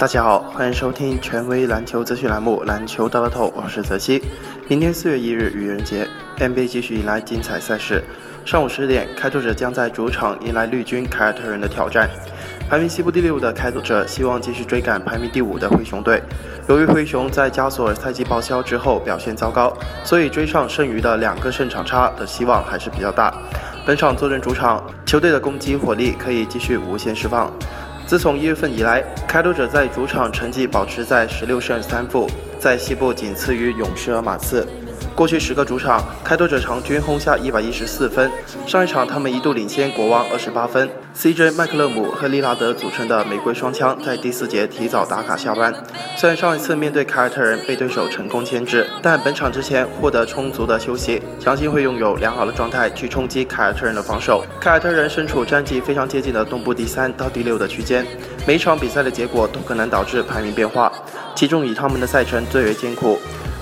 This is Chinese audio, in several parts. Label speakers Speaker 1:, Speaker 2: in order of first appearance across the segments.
Speaker 1: 大家好，欢迎收听权威篮球资讯栏目《篮球大乐透》，我是泽西。明天四月一日愚人节，NBA 继续迎来精彩赛事。上午十点，开拓者将在主场迎来绿军凯尔特人的挑战。排名西部第六的开拓者希望继续追赶排名第五的灰熊队。由于灰熊在加索尔赛季报销之后表现糟糕，所以追上剩余的两个胜场差的希望还是比较大。本场坐镇主场，球队的攻击火力可以继续无限释放。自从一月份以来，开拓者在主场成绩保持在十六胜三负，在西部仅次于勇士和马刺。过去十个主场，开拓者场均轰下一百一十四分。上一场他们一度领先国王二十八分。CJ 麦克勒姆和利拉德组成的玫瑰双枪在第四节提早打卡下班。虽然上一次面对凯尔特人被对手成功牵制，但本场之前获得充足的休息，相信会拥有良好的状态去冲击凯尔特人的防守。凯尔特人身处战绩非常接近的东部第三到第六的区间，每场比赛的结果都可能导致排名变化，其中以他们的赛程最为艰苦。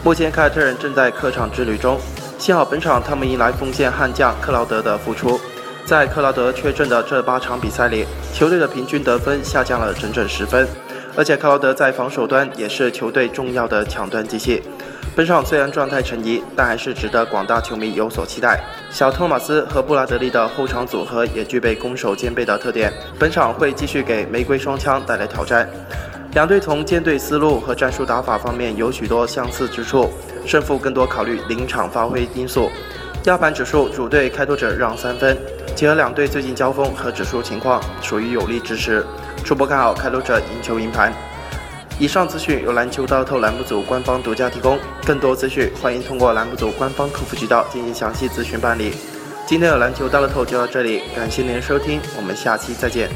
Speaker 1: 目前凯尔特人正在客场之旅中，幸好本场他们迎来锋线悍将克劳德的复出。在克劳德缺阵的这八场比赛里，球队的平均得分下降了整整十分，而且克劳德在防守端也是球队重要的抢断机器。本场虽然状态成疑，但还是值得广大球迷有所期待。小托马斯和布拉德利的后场组合也具备攻守兼备的特点，本场会继续给玫瑰双枪带来挑战。两队从舰队思路和战术打法方面有许多相似之处，胜负更多考虑临场发挥因素。压盘指数主队开拓者让三分，结合两队最近交锋和指数情况，属于有力支持。初步看好开拓者赢球赢盘。以上资讯由篮球大透栏目组官方独家提供，更多资讯欢迎通过栏目组官方客服渠道进行详细咨询办理。今天的篮球大乐透就到这里，感谢您的收听，我们下期再见。